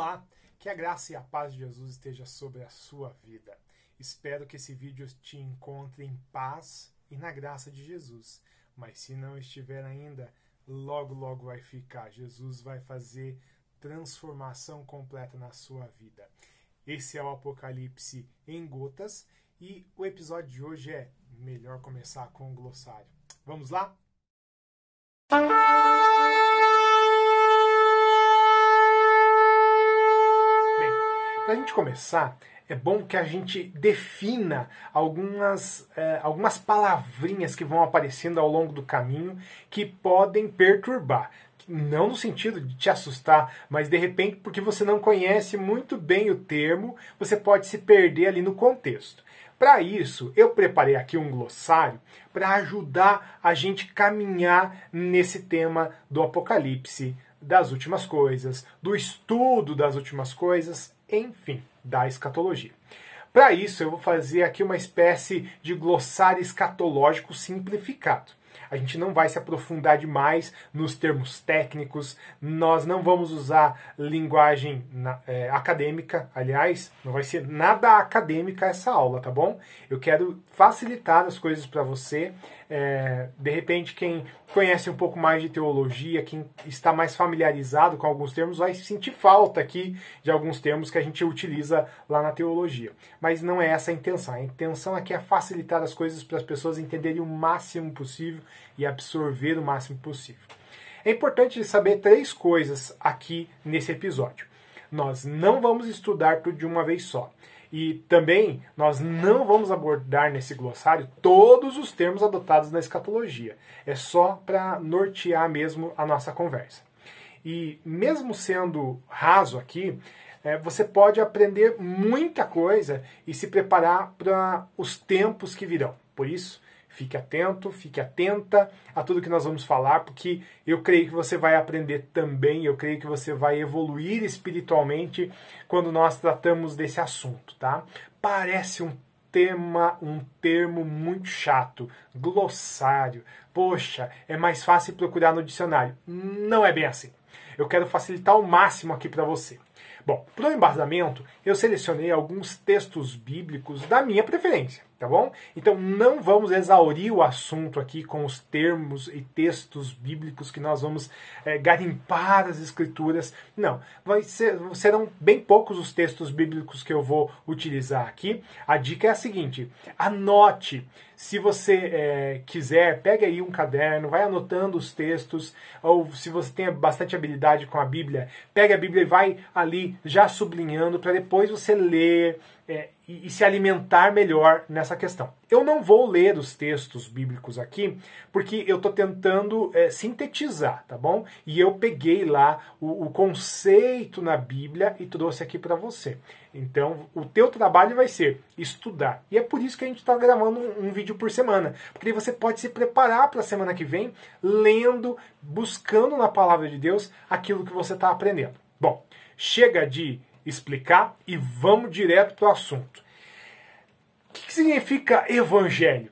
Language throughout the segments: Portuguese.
Olá, que a graça e a paz de Jesus esteja sobre a sua vida. Espero que esse vídeo te encontre em paz e na graça de Jesus. Mas se não estiver ainda, logo logo vai ficar. Jesus vai fazer transformação completa na sua vida. Esse é o Apocalipse em gotas e o episódio de hoje é melhor começar com o glossário. Vamos lá? Para a gente começar, é bom que a gente defina algumas, é, algumas palavrinhas que vão aparecendo ao longo do caminho que podem perturbar. Não no sentido de te assustar, mas de repente, porque você não conhece muito bem o termo, você pode se perder ali no contexto. Para isso, eu preparei aqui um glossário para ajudar a gente caminhar nesse tema do Apocalipse, das últimas coisas, do estudo das últimas coisas, enfim, da escatologia. Para isso, eu vou fazer aqui uma espécie de glossário escatológico simplificado. A gente não vai se aprofundar demais nos termos técnicos, nós não vamos usar linguagem é, acadêmica, aliás, não vai ser nada acadêmica essa aula, tá bom? Eu quero facilitar as coisas para você. É, de repente, quem conhece um pouco mais de teologia, quem está mais familiarizado com alguns termos, vai sentir falta aqui de alguns termos que a gente utiliza lá na teologia. Mas não é essa a intenção. A intenção aqui é facilitar as coisas para as pessoas entenderem o máximo possível e absorver o máximo possível. É importante saber três coisas aqui nesse episódio. Nós não vamos estudar tudo de uma vez só. E também nós não vamos abordar nesse glossário todos os termos adotados na escatologia. É só para nortear mesmo a nossa conversa. E mesmo sendo raso aqui, é, você pode aprender muita coisa e se preparar para os tempos que virão. Por isso, Fique atento, fique atenta a tudo que nós vamos falar, porque eu creio que você vai aprender também, eu creio que você vai evoluir espiritualmente quando nós tratamos desse assunto, tá? Parece um tema, um termo muito chato, glossário. Poxa, é mais fácil procurar no dicionário. Não é bem assim. Eu quero facilitar ao máximo aqui para você. Bom, para o embasamento, eu selecionei alguns textos bíblicos da minha preferência tá bom? Então não vamos exaurir o assunto aqui com os termos e textos bíblicos que nós vamos é, garimpar as escrituras. Não, ser, serão bem poucos os textos bíblicos que eu vou utilizar aqui. A dica é a seguinte: anote. Se você é, quiser, pega aí um caderno, vai anotando os textos, ou se você tem bastante habilidade com a Bíblia, pega a Bíblia e vai ali já sublinhando para depois você ler é, e, e, se alimentar melhor nessa questão. Eu não vou ler os textos bíblicos aqui, porque eu estou tentando é, sintetizar, tá bom? E eu peguei lá o, o conceito na Bíblia e trouxe aqui para você. Então, o teu trabalho vai ser estudar. E é por isso que a gente está gravando um, um, vídeo por semana. Porque você pode se preparar para a semana que vem, lendo, buscando na palavra de Deus aquilo que você está aprendendo. Bom, chega de explicar e vamos direto para o assunto. O que significa evangelho?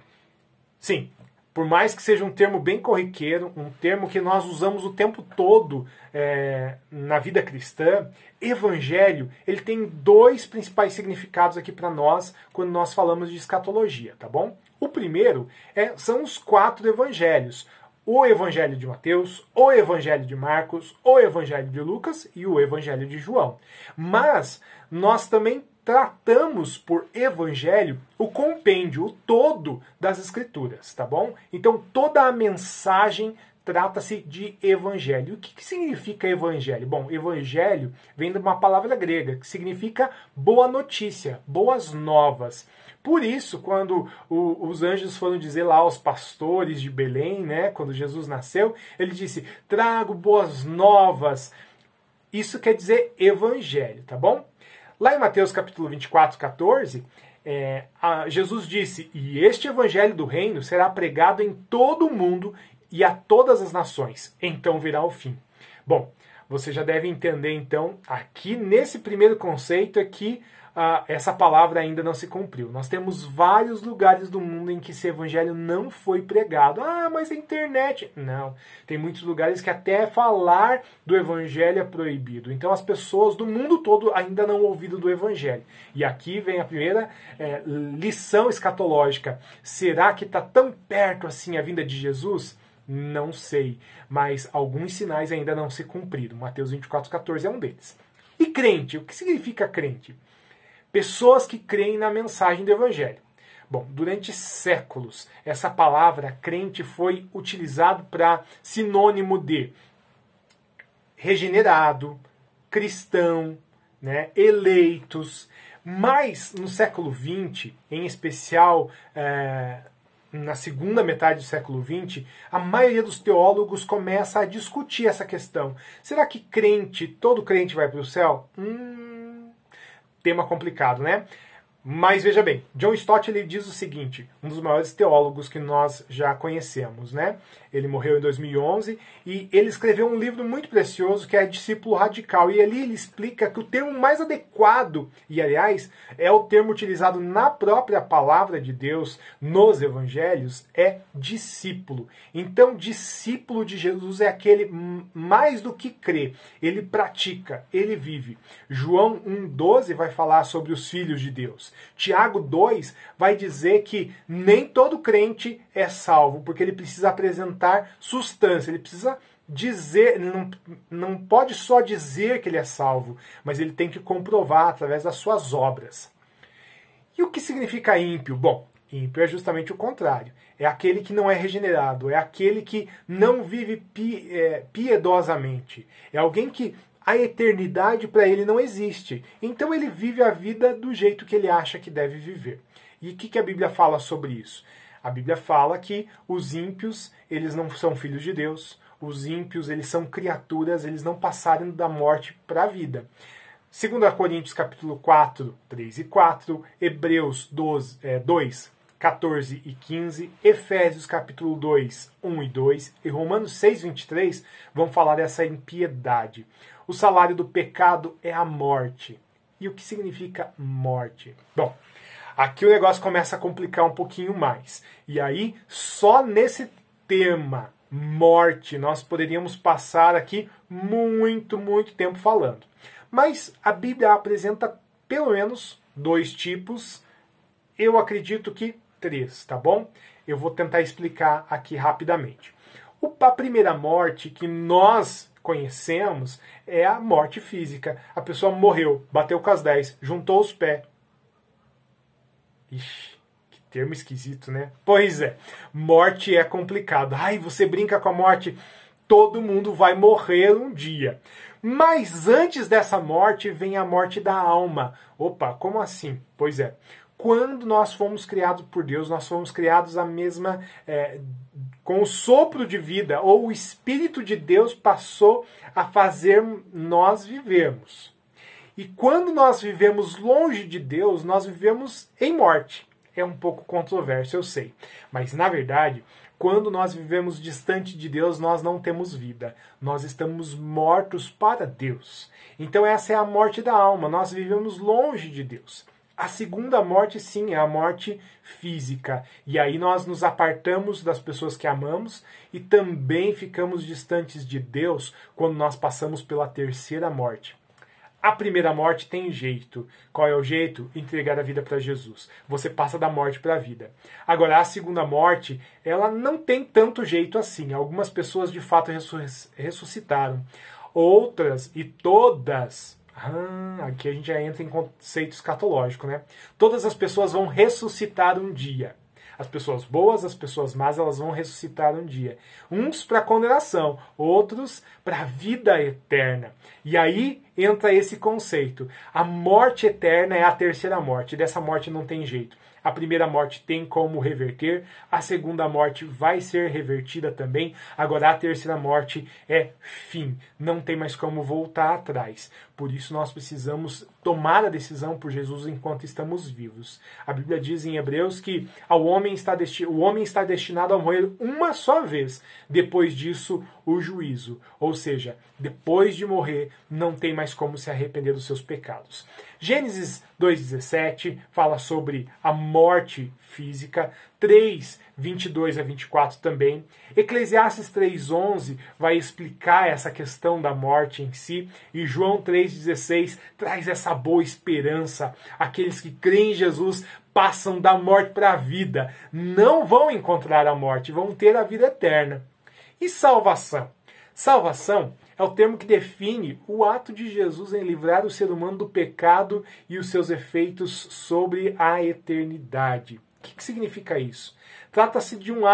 Sim, por mais que seja um termo bem corriqueiro, um termo que nós usamos o tempo todo é, na vida cristã, evangelho ele tem dois principais significados aqui para nós quando nós falamos de escatologia, tá bom? O primeiro é, são os quatro evangelhos: o Evangelho de Mateus, o Evangelho de Marcos, o Evangelho de Lucas e o Evangelho de João. Mas nós também tratamos por evangelho o compêndio, o todo das escrituras, tá bom? Então toda a mensagem trata-se de evangelho. O que, que, significa evangelho? Bom, evangelho vem de uma palavra grega que significa boa notícia, boas novas. Por isso, quando o, os anjos foram dizer lá aos pastores de Belém, né, quando Jesus nasceu, ele disse: Trago boas novas. Isso quer dizer evangelho, tá bom? Lá em Mateus capítulo 24, 14, é, a, Jesus disse: E este evangelho do reino será pregado em todo o mundo e a todas as nações, então virá o fim. Bom, você já deve entender então, aqui nesse primeiro conceito é que ah, essa palavra ainda não se cumpriu. Nós temos vários lugares do mundo em que esse evangelho não foi pregado. Ah, mas a internet. Não. Tem muitos lugares que até falar do evangelho é proibido. Então as pessoas do mundo todo ainda não ouviram do evangelho. E aqui vem a primeira é, lição escatológica. Será que está tão perto assim a vinda de Jesus? Não sei, mas alguns sinais ainda não se cumpriram. Mateus 24,14 é um deles. E crente, o que significa crente? Pessoas que creem na mensagem do Evangelho. Bom, durante séculos, essa palavra crente foi utilizado para sinônimo de regenerado, cristão, né, eleitos. Mas no século XX, em especial é, na segunda metade do século XX, a maioria dos teólogos começa a discutir essa questão. Será que crente, todo crente vai para o céu? Hum, tema complicado, né? Mas veja bem, John Stott ele diz o seguinte, um dos maiores teólogos que nós já conhecemos, né? Ele morreu em 2011 e ele escreveu um livro muito precioso que é Discípulo Radical. E ali ele explica que o termo mais adequado, e aliás, é o termo utilizado na própria palavra de Deus, nos evangelhos, é discípulo. Então, discípulo de Jesus é aquele mais do que crê, ele pratica, ele vive. João 1,12 vai falar sobre os filhos de Deus. Tiago 2 vai dizer que nem todo crente é salvo, porque ele precisa apresentar substância, ele precisa dizer, não, não pode só dizer que ele é salvo, mas ele tem que comprovar através das suas obras. E o que significa ímpio? Bom, ímpio é justamente o contrário. É aquele que não é regenerado, é aquele que não vive é, piedosamente. É alguém que a eternidade para ele não existe. Então ele vive a vida do jeito que ele acha que deve viver. E o que, que a Bíblia fala sobre isso? A Bíblia fala que os ímpios, eles não são filhos de Deus, os ímpios, eles são criaturas, eles não passaram da morte para a vida. 2 Coríntios capítulo 4, 3 e 4, Hebreus 12, é, 2, 14 e 15, Efésios capítulo 2, 1 e 2 e Romanos 6, 23 vão falar dessa impiedade. O salário do pecado é a morte. E o que significa morte? Bom, aqui o negócio começa a complicar um pouquinho mais. E aí, só nesse tema morte, nós poderíamos passar aqui muito, muito tempo falando. Mas a Bíblia apresenta pelo menos dois tipos, eu acredito que três, tá bom? Eu vou tentar explicar aqui rapidamente. A primeira morte que nós conhecemos é a morte física. A pessoa morreu, bateu com as 10, juntou os pés. Ixi, que termo esquisito, né? Pois é, morte é complicado. Ai, você brinca com a morte. Todo mundo vai morrer um dia. Mas antes dessa morte vem a morte da alma. Opa, como assim? Pois é. Quando nós fomos criados por Deus, nós fomos criados a mesma. É, com o sopro de vida, ou o Espírito de Deus passou a fazer nós vivermos. E quando nós vivemos longe de Deus, nós vivemos em morte. É um pouco controverso, eu sei. Mas na verdade, quando nós vivemos distante de Deus, nós não temos vida. Nós estamos mortos para Deus. Então essa é a morte da alma. Nós vivemos longe de Deus. A segunda morte, sim, é a morte física. E aí nós nos apartamos das pessoas que amamos e também ficamos distantes de Deus quando nós passamos pela terceira morte. A primeira morte tem jeito. Qual é o jeito? Entregar a vida para Jesus. Você passa da morte para a vida. Agora, a segunda morte, ela não tem tanto jeito assim. Algumas pessoas de fato ressuscitaram. Outras e todas ah, aqui a gente já entra em conceito escatológico, né? Todas as pessoas vão ressuscitar um dia. As pessoas boas, as pessoas más, elas vão ressuscitar um dia. Uns para condenação, outros para a vida eterna. E aí entra esse conceito. A morte eterna é a terceira morte. Dessa morte não tem jeito. A primeira morte tem como reverter, a segunda morte vai ser revertida também. Agora a terceira morte é fim, não tem mais como voltar atrás. Por isso nós precisamos tomar a decisão por Jesus enquanto estamos vivos. A Bíblia diz em Hebreus que ao homem está o homem está destinado a morrer uma só vez. Depois disso, o juízo. Ou seja, depois de morrer, não tem mais como se arrepender dos seus pecados. Gênesis 2,17 fala sobre a morte física. 3, 22 a 24 também. Eclesiastes 3,11 vai explicar essa questão da morte em si. E João 3,16 traz essa boa esperança. Aqueles que creem em Jesus passam da morte para a vida. Não vão encontrar a morte, vão ter a vida eterna. E salvação? Salvação é o termo que define o ato de Jesus em livrar o ser humano do pecado e os seus efeitos sobre a eternidade. O que, que significa isso? Trata-se de um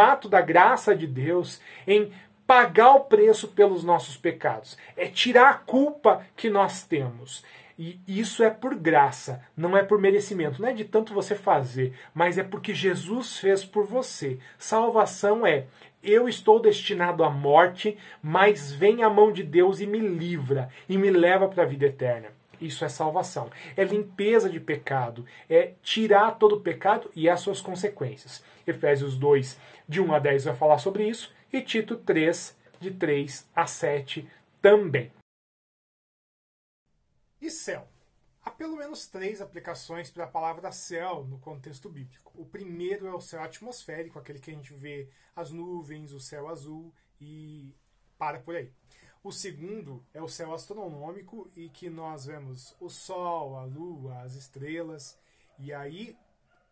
ato da graça de Deus em pagar o preço pelos nossos pecados. É tirar a culpa que nós temos. E isso é por graça, não é por merecimento, não é de tanto você fazer, mas é porque Jesus fez por você. Salvação é eu estou destinado à morte, mas vem a mão de Deus e me livra e me leva para a vida eterna. Isso é salvação. É limpeza de pecado. É tirar todo o pecado e as suas consequências. Efésios 2, de 1 a 10, vai falar sobre isso. E Tito 3, de 3 a 7, também. E céu? Há pelo menos três aplicações para a palavra céu no contexto bíblico. O primeiro é o céu atmosférico, aquele que a gente vê as nuvens, o céu azul e para por aí. O segundo é o céu astronômico e que nós vemos o sol, a lua, as estrelas. E aí,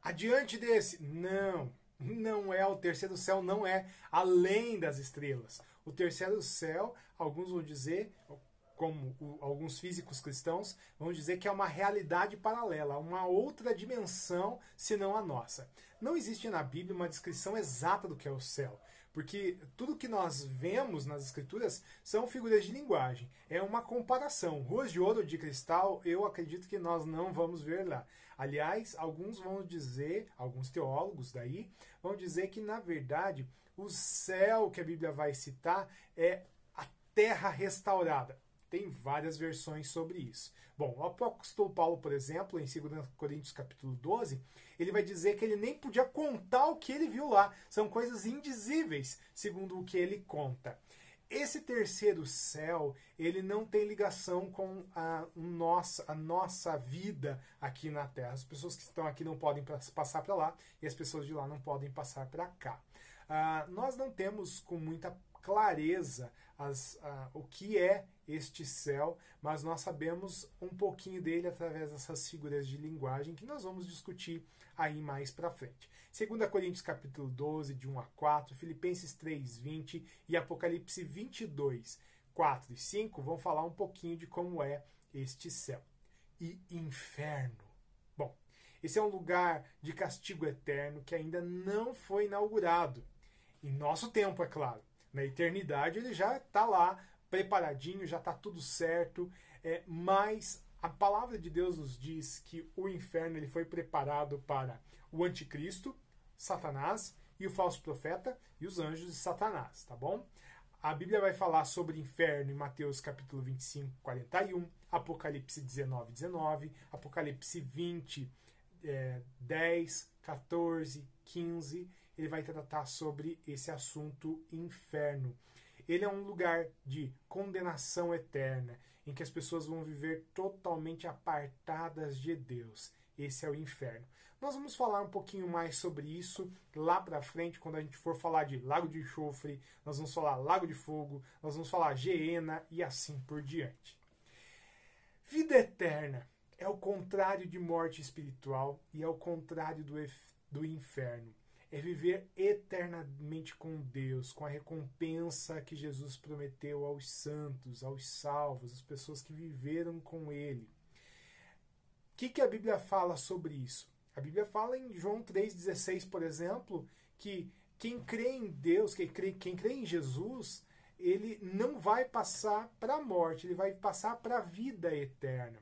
adiante desse, não, não é o terceiro céu, não é além das estrelas. O terceiro céu, alguns vão dizer, como o, alguns físicos cristãos vão dizer que é uma realidade paralela, uma outra dimensão senão a nossa. Não existe na Bíblia uma descrição exata do que é o céu, porque tudo que nós vemos nas escrituras são figuras de linguagem. É uma comparação. Ruas de ouro de cristal, eu acredito que nós não vamos ver lá. Aliás, alguns vão dizer, alguns teólogos daí, vão dizer que na verdade o céu que a Bíblia vai citar é a terra restaurada. Tem várias versões sobre isso. Bom, o apóstolo Paulo, por exemplo, em 2 Coríntios capítulo 12, ele vai dizer que ele nem podia contar o que ele viu lá. São coisas indizíveis, segundo o que ele conta. Esse terceiro céu, ele não tem ligação com a nossa, a nossa vida aqui na Terra. As pessoas que estão aqui não podem passar para lá e as pessoas de lá não podem passar para cá. Uh, nós não temos com muita clareza as, uh, o que é este céu, mas nós sabemos um pouquinho dele através dessas figuras de linguagem que nós vamos discutir aí mais para frente. 2 Coríntios capítulo 12, de 1 a 4, Filipenses 3, 20 e Apocalipse 22, 4 e 5 vão falar um pouquinho de como é este céu. E inferno. Bom, esse é um lugar de castigo eterno que ainda não foi inaugurado. Em nosso tempo, é claro. Na eternidade ele já está lá preparadinho, já está tudo certo. É, mas a palavra de Deus nos diz que o inferno ele foi preparado para o anticristo, Satanás e o falso profeta e os anjos de Satanás, tá bom? A Bíblia vai falar sobre inferno em Mateus capítulo 25, 41, Apocalipse 19, 19, Apocalipse 20, é, 10, 14, 15. Ele vai tratar sobre esse assunto inferno. Ele é um lugar de condenação eterna, em que as pessoas vão viver totalmente apartadas de Deus. Esse é o inferno. Nós vamos falar um pouquinho mais sobre isso lá para frente, quando a gente for falar de lago de enxofre, nós vamos falar lago de fogo, nós vamos falar geena e assim por diante. Vida eterna é o contrário de morte espiritual e é o contrário do, do inferno é viver eternamente com Deus, com a recompensa que Jesus prometeu aos santos, aos salvos, às pessoas que viveram com Ele. O que, que a Bíblia fala sobre isso? A Bíblia fala em João 3,16, por exemplo, que quem crê em Deus, quem crê, quem crê em Jesus, ele não vai passar para a morte, ele vai passar para a vida eterna.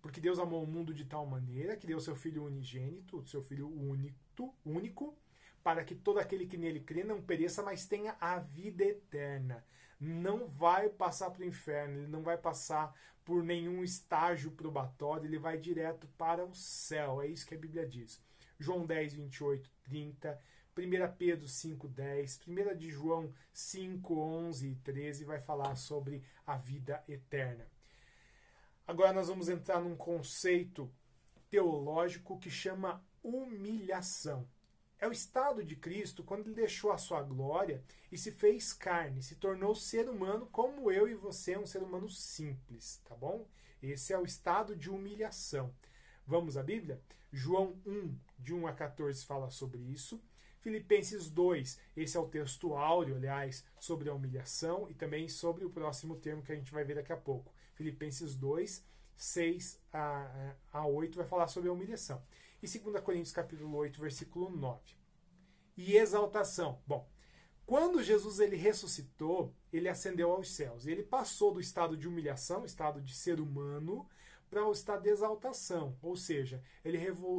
Porque Deus amou o mundo de tal maneira que deu seu Filho unigênito, seu Filho único, único, para que todo aquele que nele crê não pereça, mas tenha a vida eterna. Não vai passar para o inferno, ele não vai passar por nenhum estágio probatório, ele vai direto para o céu. É isso que a Bíblia diz. João 10, 28, 30. 1 Pedro 5, 10, 1 de João 5, 11 e 13 vai falar sobre a vida eterna. Agora nós vamos entrar num conceito teológico que chama humilhação. É o estado de Cristo quando ele deixou a sua glória e se fez carne, se tornou ser humano como eu e você, um ser humano simples, tá bom? Esse é o estado de humilhação. Vamos à Bíblia? João 1, de 1 a 14, fala sobre isso. Filipenses 2, esse é o texto áureo, aliás, sobre a humilhação e também sobre o próximo termo que a gente vai ver daqui a pouco. Filipenses 2, 6 a, a 8 vai falar sobre a humilhação. E 2 Coríntios capítulo 8, versículo 9. E exaltação. Bom, quando Jesus ele ressuscitou, ele ascendeu aos céus. Ele passou do estado de humilhação, estado de ser humano, para o estado de exaltação. Ou seja, ele,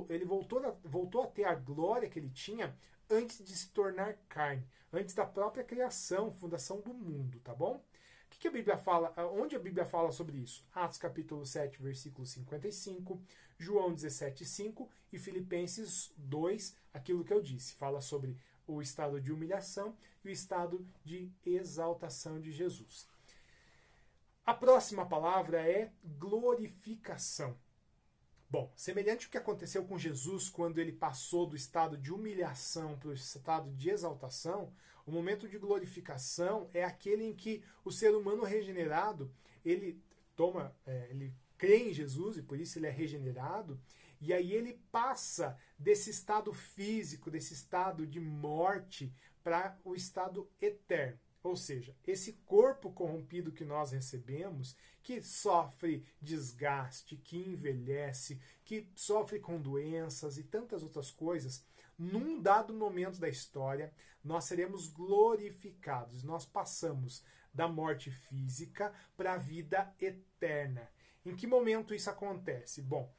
ele voltou, a, voltou a ter a glória que ele tinha antes de se tornar carne, antes da própria criação, fundação do mundo, tá bom? O que, que a Bíblia fala? Onde a Bíblia fala sobre isso? Atos capítulo 7, versículo 55, João 17, 5 e Filipenses 2, aquilo que eu disse, fala sobre o estado de humilhação e o estado de exaltação de Jesus. A próxima palavra é glorificação. Bom, semelhante ao que aconteceu com Jesus quando ele passou do estado de humilhação para o estado de exaltação, o momento de glorificação é aquele em que o ser humano regenerado ele toma, é, ele crê em Jesus e por isso ele é regenerado e aí ele passa desse estado físico, desse estado de morte para o estado eterno. Ou seja, esse corpo corrompido que nós recebemos, que sofre desgaste, que envelhece, que sofre com doenças e tantas outras coisas, num dado momento da história, nós seremos glorificados. Nós passamos da morte física para a vida eterna. Em que momento isso acontece? Bom,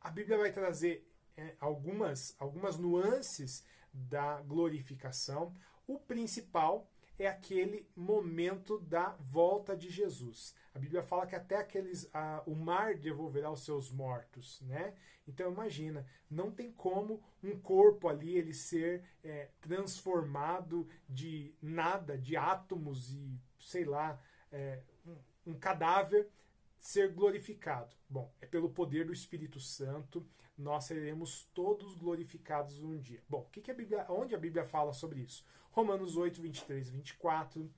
a Bíblia vai trazer é, algumas, algumas nuances da glorificação. O principal é aquele momento da volta de Jesus. A Bíblia fala que até aqueles o mar devolverá os seus mortos, né? Então imagina, não tem como um corpo ali ele ser é, transformado de nada, de átomos e sei lá, é, um, um cadáver ser glorificado. Bom, é pelo poder do Espírito Santo, nós seremos todos glorificados um dia. Bom, que, que a Bíblia, onde a Bíblia fala sobre isso? Romanos 8, 23 e 24,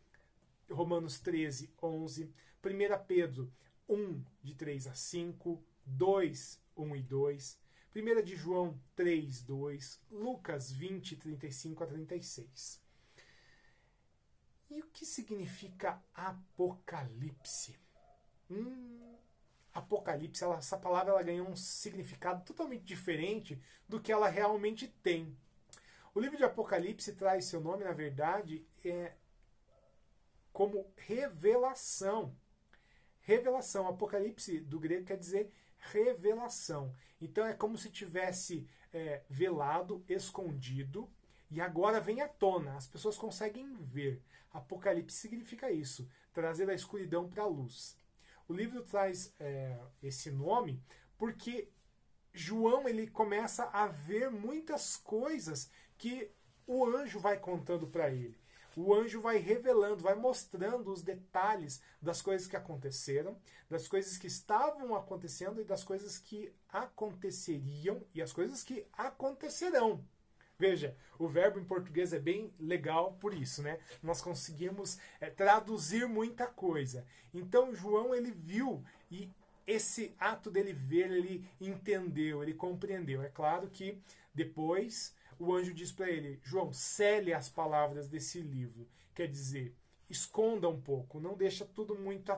Romanos 13, 11, 1 Pedro 1, de 3 a 5, 2, 1 e 2, 1 de João 3, 2, Lucas 20, 35 a 36. E o que significa Apocalipse? Hum, Apocalipse, ela, essa palavra ela ganhou um significado totalmente diferente do que ela realmente tem. O livro de Apocalipse traz seu nome, na verdade, é, como revelação. Revelação. Apocalipse do grego quer dizer revelação. Então é como se tivesse é, velado, escondido, e agora vem à tona. As pessoas conseguem ver. Apocalipse significa isso: trazer a escuridão para a luz. O livro traz é, esse nome porque João ele começa a ver muitas coisas que o anjo vai contando para ele. O anjo vai revelando, vai mostrando os detalhes das coisas que aconteceram, das coisas que estavam acontecendo e das coisas que aconteceriam e as coisas que acontecerão. Veja, o verbo em português é bem legal por isso, né? Nós conseguimos é, traduzir muita coisa. Então João ele viu e esse ato dele ver, ele entendeu, ele compreendeu. É claro que depois o anjo diz para ele: João, cele as palavras desse livro. Quer dizer, esconda um pouco, não deixa tudo muito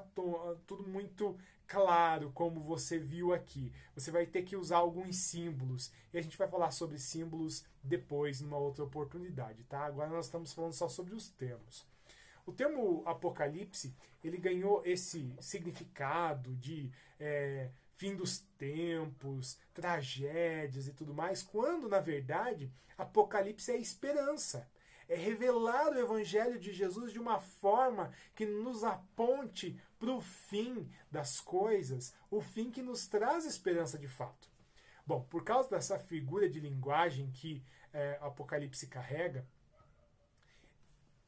tudo muito claro como você viu aqui. Você vai ter que usar alguns símbolos. E a gente vai falar sobre símbolos depois, numa outra oportunidade, tá? Agora nós estamos falando só sobre os termos. O termo apocalipse, ele ganhou esse significado de é, fim dos tempos, tragédias e tudo mais, quando na verdade Apocalipse é esperança. É revelar o Evangelho de Jesus de uma forma que nos aponte para o fim das coisas, o fim que nos traz esperança de fato. Bom, por causa dessa figura de linguagem que é, Apocalipse carrega,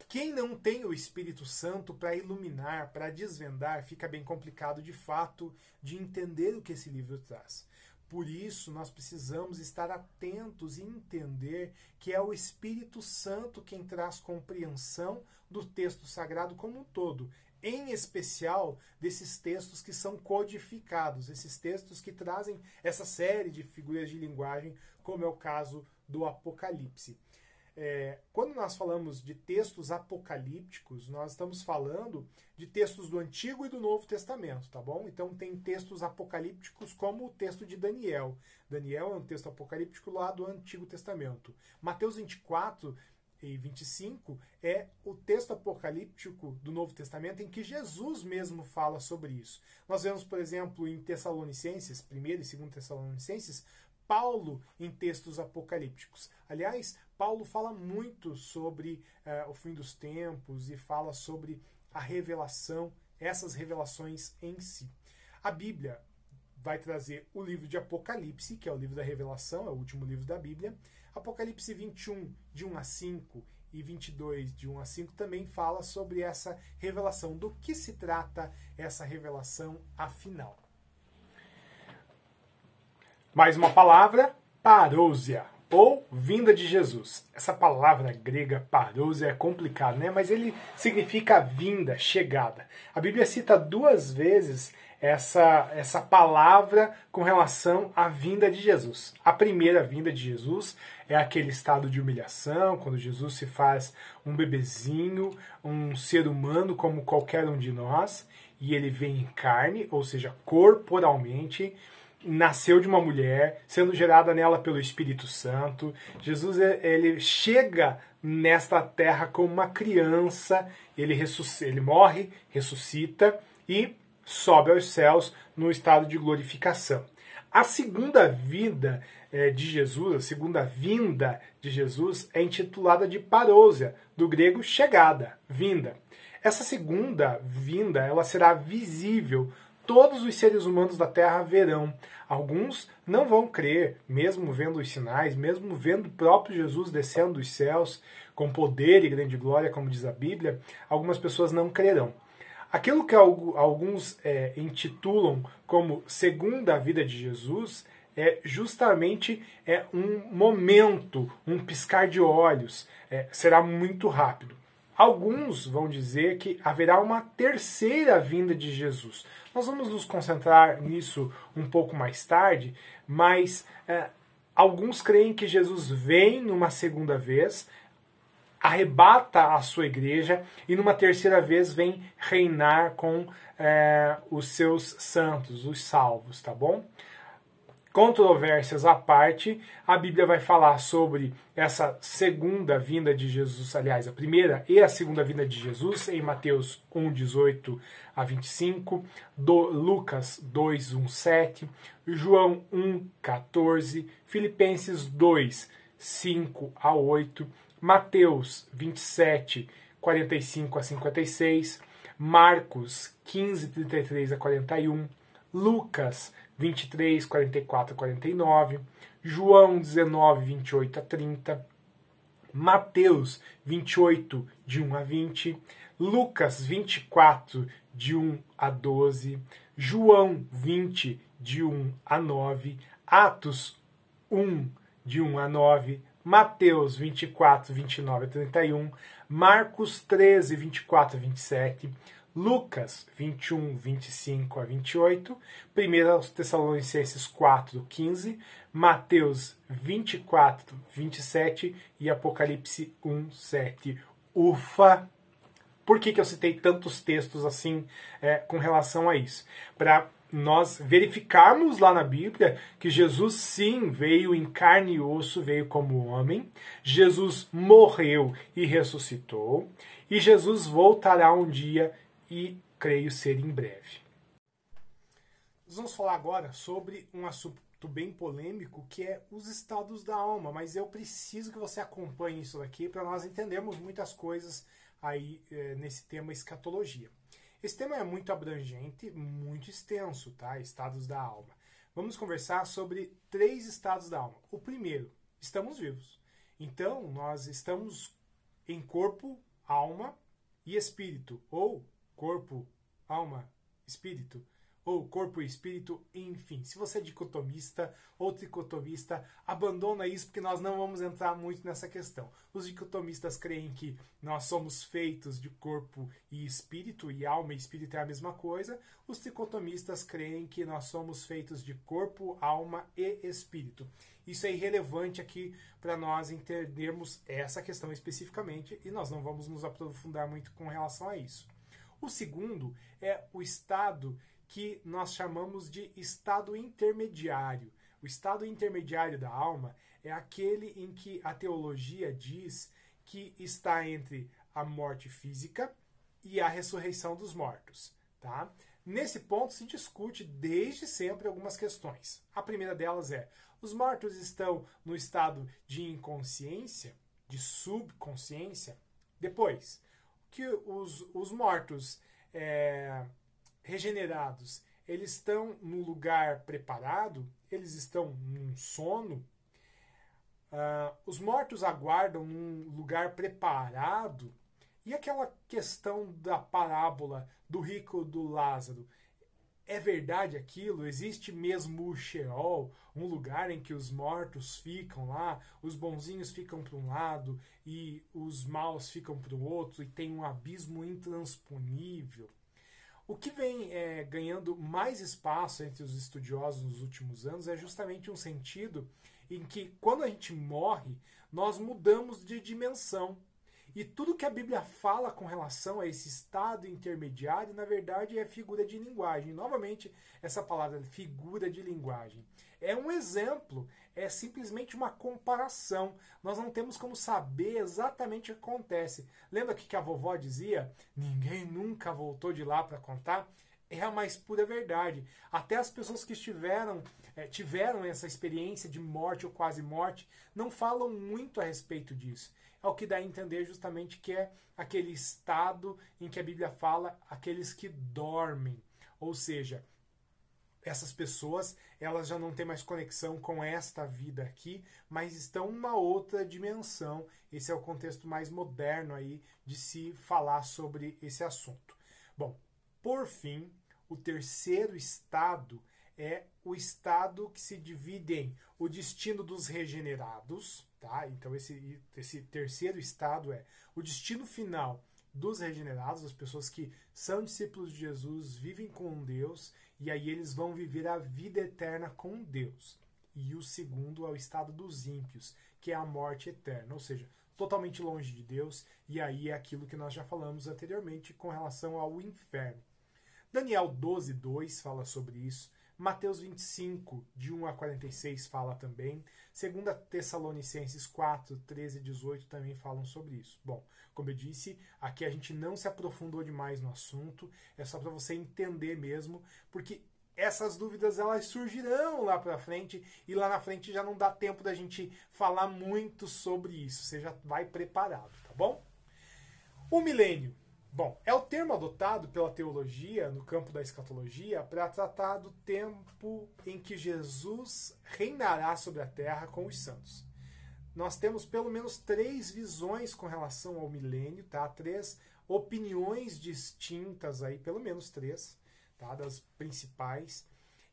quem não tem o Espírito Santo para iluminar, para desvendar, fica bem complicado de fato de entender o que esse livro traz. Por isso, nós precisamos estar atentos e entender que é o Espírito Santo quem traz compreensão do texto sagrado como um todo, em especial desses textos que são codificados, esses textos que trazem essa série de figuras de linguagem, como é o caso do Apocalipse. É, quando nós falamos de textos apocalípticos, nós estamos falando de textos do Antigo e do Novo Testamento, tá bom? Então tem textos apocalípticos como o texto de Daniel. Daniel é um texto apocalíptico lá do Antigo Testamento. Mateus 24 e 25 é o texto apocalíptico do Novo Testamento em que Jesus mesmo fala sobre isso. Nós vemos, por exemplo, em Tessalonicenses, 1 e 2 Tessalonicenses, Paulo em textos apocalípticos. Aliás, Paulo fala muito sobre uh, o fim dos tempos e fala sobre a revelação, essas revelações em si. A Bíblia vai trazer o livro de Apocalipse, que é o livro da revelação, é o último livro da Bíblia. Apocalipse 21, de 1 a 5, e 22, de 1 a 5, também fala sobre essa revelação. Do que se trata essa revelação afinal? Mais uma palavra, parousia, ou vinda de Jesus. Essa palavra grega parousia é complicada, né? Mas ele significa vinda, chegada. A Bíblia cita duas vezes essa, essa palavra com relação à vinda de Jesus. A primeira vinda de Jesus é aquele estado de humilhação, quando Jesus se faz um bebezinho, um ser humano como qualquer um de nós, e ele vem em carne, ou seja, corporalmente, nasceu de uma mulher, sendo gerada nela pelo Espírito Santo. Jesus ele chega nesta terra como uma criança, ele, ele morre, ressuscita e sobe aos céus no estado de glorificação. A segunda vida é, de Jesus, a segunda vinda de Jesus, é intitulada de parousia, do grego chegada, vinda. Essa segunda vinda ela será visível todos os seres humanos da Terra verão. Alguns não vão crer, mesmo vendo os sinais, mesmo vendo o próprio Jesus descendo dos céus com poder e grande glória, como diz a Bíblia, algumas pessoas não crerão. Aquilo que alguns é, intitulam como segunda vida de Jesus é justamente é um momento, um piscar de olhos, é, será muito rápido. Alguns vão dizer que haverá uma terceira vinda de Jesus. Nós vamos nos concentrar nisso um pouco mais tarde, mas é, alguns creem que Jesus vem numa segunda vez, arrebata a sua igreja e numa terceira vez vem reinar com é, os seus santos, os salvos, tá bom? controvérsias à parte, a Bíblia vai falar sobre essa segunda vinda de Jesus, aliás, a primeira e a segunda vinda de Jesus, em Mateus 1, 18 a 25, do Lucas 2, 1, 7, João 1, 14, Filipenses 2, 5 a 8, Mateus 27, 45 a 56, Marcos 15, 33 a 41, Lucas 23, 44 a 49, João 19, 28 a 30, Mateus 28, de 1 a 20, Lucas 24, de 1 a 12, João 20, de 1 a 9, Atos 1, de 1 a 9, Mateus 24, 29 a 31, Marcos 13, 24 a 27, Lucas 21, 25 a 28, 1 Tessalonicenses 4, 15, Mateus 24, 27 e Apocalipse 1, 7. Ufa! Por que, que eu citei tantos textos assim é, com relação a isso? Para nós verificarmos lá na Bíblia que Jesus sim veio em carne e osso, veio como homem, Jesus morreu e ressuscitou, e Jesus voltará um dia e creio ser em breve. Nós vamos falar agora sobre um assunto bem polêmico que é os estados da alma, mas eu preciso que você acompanhe isso aqui para nós entendermos muitas coisas aí é, nesse tema escatologia. Esse tema é muito abrangente, muito extenso, tá? Estados da alma. Vamos conversar sobre três estados da alma. O primeiro, estamos vivos. Então, nós estamos em corpo, alma e espírito, ou corpo, alma, espírito ou corpo e espírito, enfim. Se você é dicotomista ou tricotomista, abandona isso porque nós não vamos entrar muito nessa questão. Os dicotomistas creem que nós somos feitos de corpo e espírito, e alma e espírito é a mesma coisa. Os tricotomistas creem que nós somos feitos de corpo, alma e espírito. Isso é irrelevante aqui para nós entendermos essa questão especificamente e nós não vamos nos aprofundar muito com relação a isso. O segundo é o estado que nós chamamos de estado intermediário. O estado intermediário da alma é aquele em que a teologia diz que está entre a morte física e a ressurreição dos mortos. Tá? Nesse ponto se discute desde sempre algumas questões. A primeira delas é: os mortos estão no estado de inconsciência, de subconsciência? Depois, que os, os mortos é, regenerados, eles estão no lugar preparado, eles estão num sono. Uh, os mortos aguardam num lugar preparado. E aquela questão da parábola do rico do Lázaro? É verdade aquilo? Existe mesmo o Sheol, um lugar em que os mortos ficam lá, os bonzinhos ficam para um lado e os maus ficam para o outro, e tem um abismo intransponível? O que vem é, ganhando mais espaço entre os estudiosos nos últimos anos é justamente um sentido em que, quando a gente morre, nós mudamos de dimensão. E tudo que a Bíblia fala com relação a esse estado intermediário, na verdade, é figura de linguagem. Novamente, essa palavra figura de linguagem é um exemplo, é simplesmente uma comparação. Nós não temos como saber exatamente o que acontece. Lembra que a vovó dizia: ninguém nunca voltou de lá para contar? é a mais pura verdade. Até as pessoas que estiveram, é, tiveram essa experiência de morte ou quase morte não falam muito a respeito disso. É o que dá a entender justamente que é aquele estado em que a Bíblia fala aqueles que dormem. Ou seja, essas pessoas elas já não têm mais conexão com esta vida aqui, mas estão numa outra dimensão. Esse é o contexto mais moderno aí de se falar sobre esse assunto. Bom, por fim, o terceiro estado é o estado que se divide em o destino dos regenerados, tá? Então esse, esse terceiro estado é o destino final dos regenerados, as pessoas que são discípulos de Jesus, vivem com Deus e aí eles vão viver a vida eterna com Deus. E o segundo é o estado dos ímpios, que é a morte eterna, ou seja, totalmente longe de Deus, e aí é aquilo que nós já falamos anteriormente com relação ao inferno. Daniel 12, 2 fala sobre isso. Mateus 25, de 1 a 46 fala também. 2 Tessalonicenses 4, 13 e 18 também falam sobre isso. Bom, como eu disse, aqui a gente não se aprofundou demais no assunto, é só para você entender mesmo, porque essas dúvidas elas surgirão lá para frente e lá na frente já não dá tempo da gente falar muito sobre isso. Você já vai preparado, tá bom? O milênio Bom, é o termo adotado pela teologia no campo da escatologia para tratar do tempo em que Jesus reinará sobre a terra com os santos. Nós temos pelo menos três visões com relação ao milênio, tá? Três opiniões distintas aí, pelo menos três, tá? Das principais.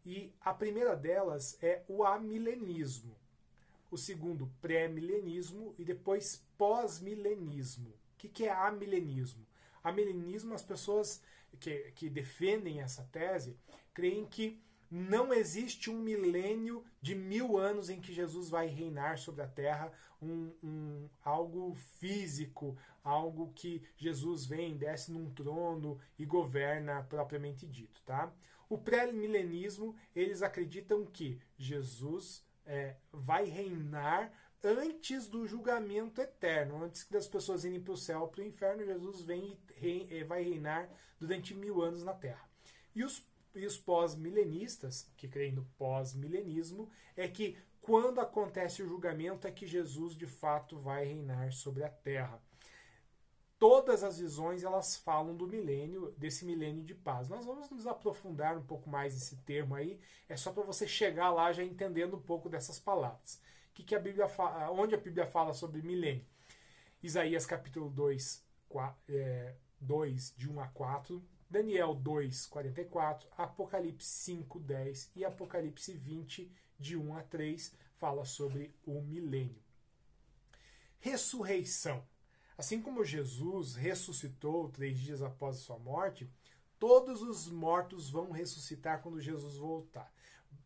E a primeira delas é o amilenismo. O segundo, pré-milenismo e depois pós-milenismo. O que, que é amilenismo? Amilenismo, as pessoas que, que defendem essa tese creem que não existe um milênio de mil anos em que Jesus vai reinar sobre a terra, um, um, algo físico, algo que Jesus vem, desce num trono e governa propriamente dito. Tá? O pré-milenismo, eles acreditam que Jesus é, vai reinar antes do julgamento eterno, antes das pessoas irem para o céu ou para o inferno, Jesus vem e vai reinar durante mil anos na terra. E os e os pós-milenistas, que creem no pós-milenismo, é que quando acontece o julgamento é que Jesus de fato vai reinar sobre a terra. Todas as visões elas falam do milênio, desse milênio de paz. Nós vamos nos aprofundar um pouco mais nesse termo aí, é só para você chegar lá já entendendo um pouco dessas palavras. Que que a Bíblia fala, onde a Bíblia fala sobre milênio? Isaías capítulo 2, 4, 2, de 1 a 4, Daniel 2, 44, Apocalipse 5, 10 e Apocalipse 20, de 1 a 3, fala sobre o milênio. Ressurreição. Assim como Jesus ressuscitou três dias após a sua morte, todos os mortos vão ressuscitar quando Jesus voltar.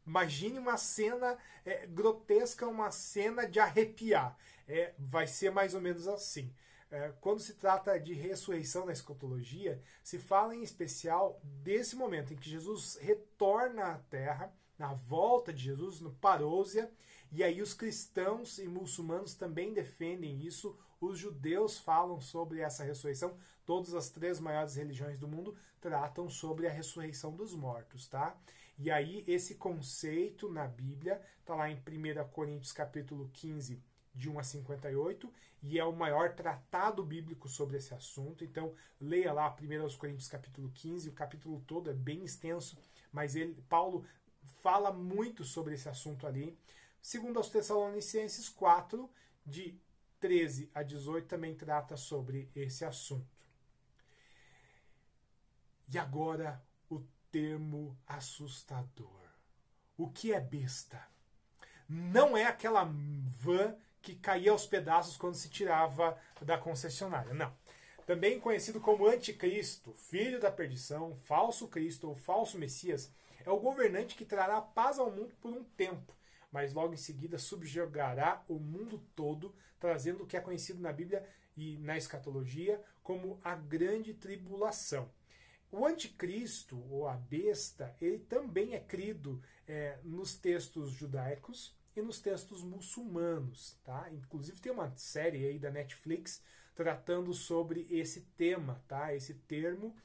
Imagine uma cena é, grotesca, uma cena de arrepiar. É, vai ser mais ou menos assim. É, quando se trata de ressurreição na escatologia, se fala em especial desse momento em que Jesus retorna à Terra, na volta de Jesus, no parousia, e aí os cristãos e muçulmanos também defendem isso, os judeus falam sobre essa ressurreição, todas as três maiores religiões do mundo tratam sobre a ressurreição dos mortos, tá? E aí esse conceito na Bíblia está lá em 1 Coríntios capítulo 15, de 1 a 58, e é o maior tratado bíblico sobre esse assunto. Então, leia lá 1 Coríntios capítulo 15, o capítulo todo é bem extenso, mas ele, Paulo fala muito sobre esse assunto ali. Segundo aos Tessalonicenses 4, de 13 a 18, também trata sobre esse assunto. E agora o termo assustador. O que é besta? Não é aquela van que caía aos pedaços quando se tirava da concessionária. Não. Também conhecido como anticristo, filho da perdição, falso Cristo ou falso Messias, é o governante que trará paz ao mundo por um tempo, mas logo em seguida subjugará o mundo todo, trazendo o que é conhecido na Bíblia e na escatologia como a grande tribulação. O anticristo, ou a besta, ele também é crido é, nos textos judaicos, e nos textos muçulmanos, tá? Inclusive tem uma série aí da Netflix tratando sobre esse tema, tá? Esse termo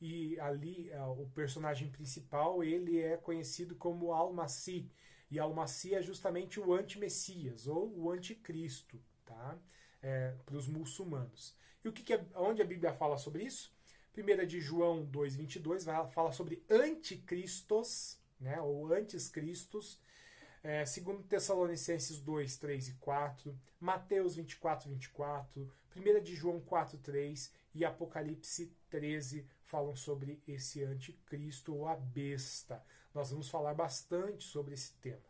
e ali é, o personagem principal ele é conhecido como Al-Masih e Al-Masih é justamente o anti-messias ou o anticristo, tá? É, para os muçulmanos. E o que, que é, onde a Bíblia fala sobre isso? Primeira de João 2:22 fala sobre anticristos, né? Ou antes cristos é, segundo Tessalonicenses 2, 3 e 4, Mateus 24, 24, 1 de João 4, 3 e Apocalipse 13 falam sobre esse anticristo ou a besta. Nós vamos falar bastante sobre esse tema.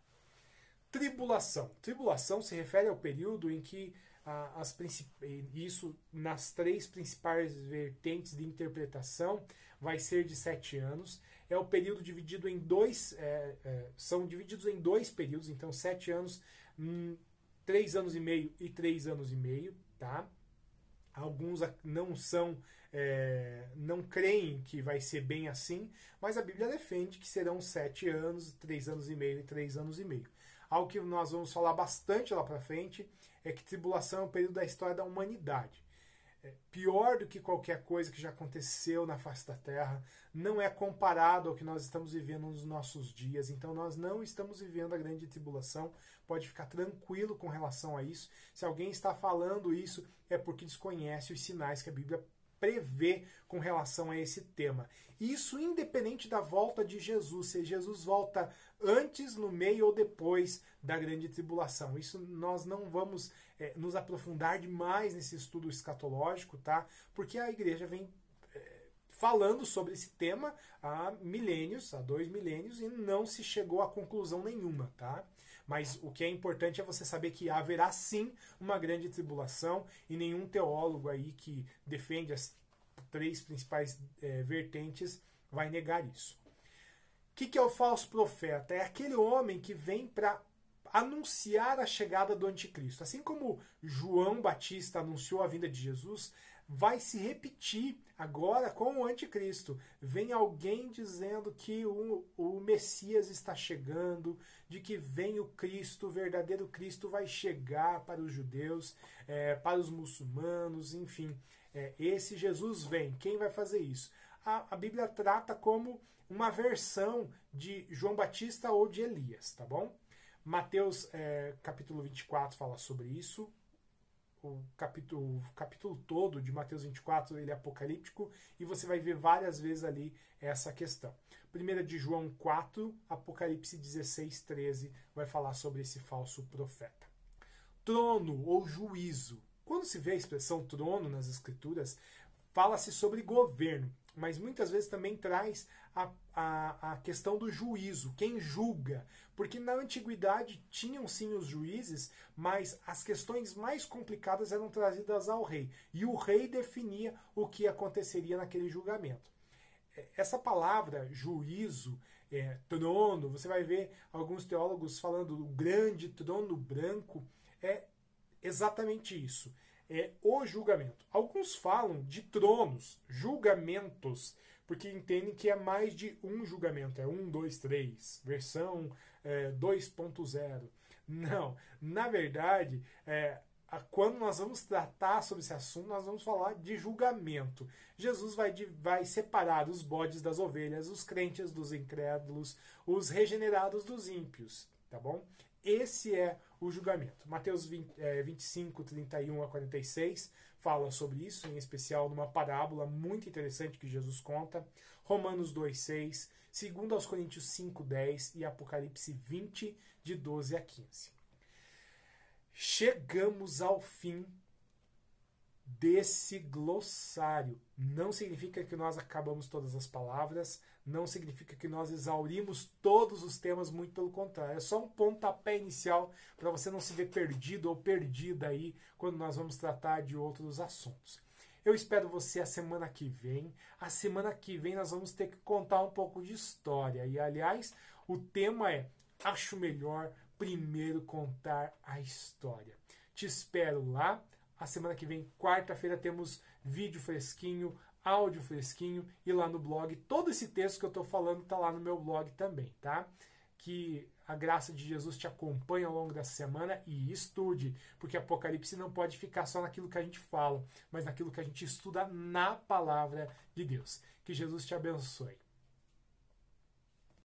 Tribulação. Tribulação se refere ao período em que ah, as isso nas três principais vertentes de interpretação vai ser de sete anos. É o período dividido em dois, é, é, são divididos em dois períodos, então sete anos, hum, três anos e meio e três anos e meio, tá? Alguns não são, é, não creem que vai ser bem assim, mas a Bíblia defende que serão sete anos, três anos e meio e três anos e meio. Algo que nós vamos falar bastante lá para frente é que tribulação é um período da história da humanidade. É pior do que qualquer coisa que já aconteceu na face da Terra, não é comparado ao que nós estamos vivendo nos nossos dias. Então, nós não estamos vivendo a grande tribulação. Pode ficar tranquilo com relação a isso. Se alguém está falando isso, é porque desconhece os sinais que a Bíblia prevê com relação a esse tema. Isso independente da volta de Jesus, se Jesus volta antes, no meio ou depois da grande tribulação. Isso nós não vamos é, nos aprofundar demais nesse estudo escatológico, tá? Porque a igreja vem é, falando sobre esse tema há milênios, há dois milênios, e não se chegou a conclusão nenhuma, tá? Mas o que é importante é você saber que haverá sim uma grande tribulação, e nenhum teólogo aí que defende as três principais é, vertentes vai negar isso. O que, que é o falso profeta? É aquele homem que vem para anunciar a chegada do anticristo. Assim como João Batista anunciou a vinda de Jesus, vai se repetir agora com o anticristo. Vem alguém dizendo que o, o Messias está chegando, de que vem o Cristo, o verdadeiro Cristo vai chegar para os judeus, é, para os muçulmanos, enfim. É, esse Jesus vem. Quem vai fazer isso? A, a Bíblia trata como uma versão de João Batista ou de Elias, tá bom? Mateus é, capítulo 24 fala sobre isso. O capítulo, o capítulo todo de Mateus 24 ele é apocalíptico e você vai ver várias vezes ali essa questão. Primeira de João 4, Apocalipse 16, 13 vai falar sobre esse falso profeta. Trono ou juízo. Quando se vê a expressão trono nas escrituras, fala-se sobre governo, mas muitas vezes também traz a, a, a, questão do juízo, quem julga. Porque na antiguidade tinham sim os juízes, mas as questões mais complicadas eram trazidas ao rei. E o rei definia o que aconteceria naquele julgamento. É, essa palavra juízo, é, trono, você vai ver alguns teólogos falando do grande trono branco, é exatamente isso é o julgamento. Alguns falam de tronos, julgamentos, porque entendem que é mais de um julgamento, é um, dois, três, versão é, 2.0. Não, na verdade, é, quando nós vamos tratar sobre esse assunto, nós vamos falar de julgamento. Jesus vai, vai separar os bodes das ovelhas, os crentes dos incrédulos, os regenerados dos ímpios, tá bom? Esse é o julgamento. Mateus 20, é, 25, 31 a 46 fala sobre isso, em especial numa parábola muito interessante que Jesus conta. Romanos 2, 6, 2 aos Coríntios 5, 10 e Apocalipse 20, de 12 a 15. Chegamos ao fim desse glossário. Não significa que nós acabamos todas as palavras, não significa que nós exaurimos todos os temas, muito pelo contrário. É só um pontapé inicial para você não se ver perdido ou perdida aí quando nós vamos tratar de outros assuntos. Eu espero você a semana que vem. A semana que vem nós vamos ter que contar um pouco de história. E aliás, o tema é Acho melhor primeiro contar a história. Te espero lá. A semana que vem, quarta-feira, temos vídeo fresquinho, áudio fresquinho e lá no blog. Todo esse texto que eu estou falando está lá no meu blog também, tá? Que a graça de Jesus te acompanhe ao longo dessa semana e estude, porque Apocalipse não pode ficar só naquilo que a gente fala, mas naquilo que a gente estuda na palavra de Deus. Que Jesus te abençoe.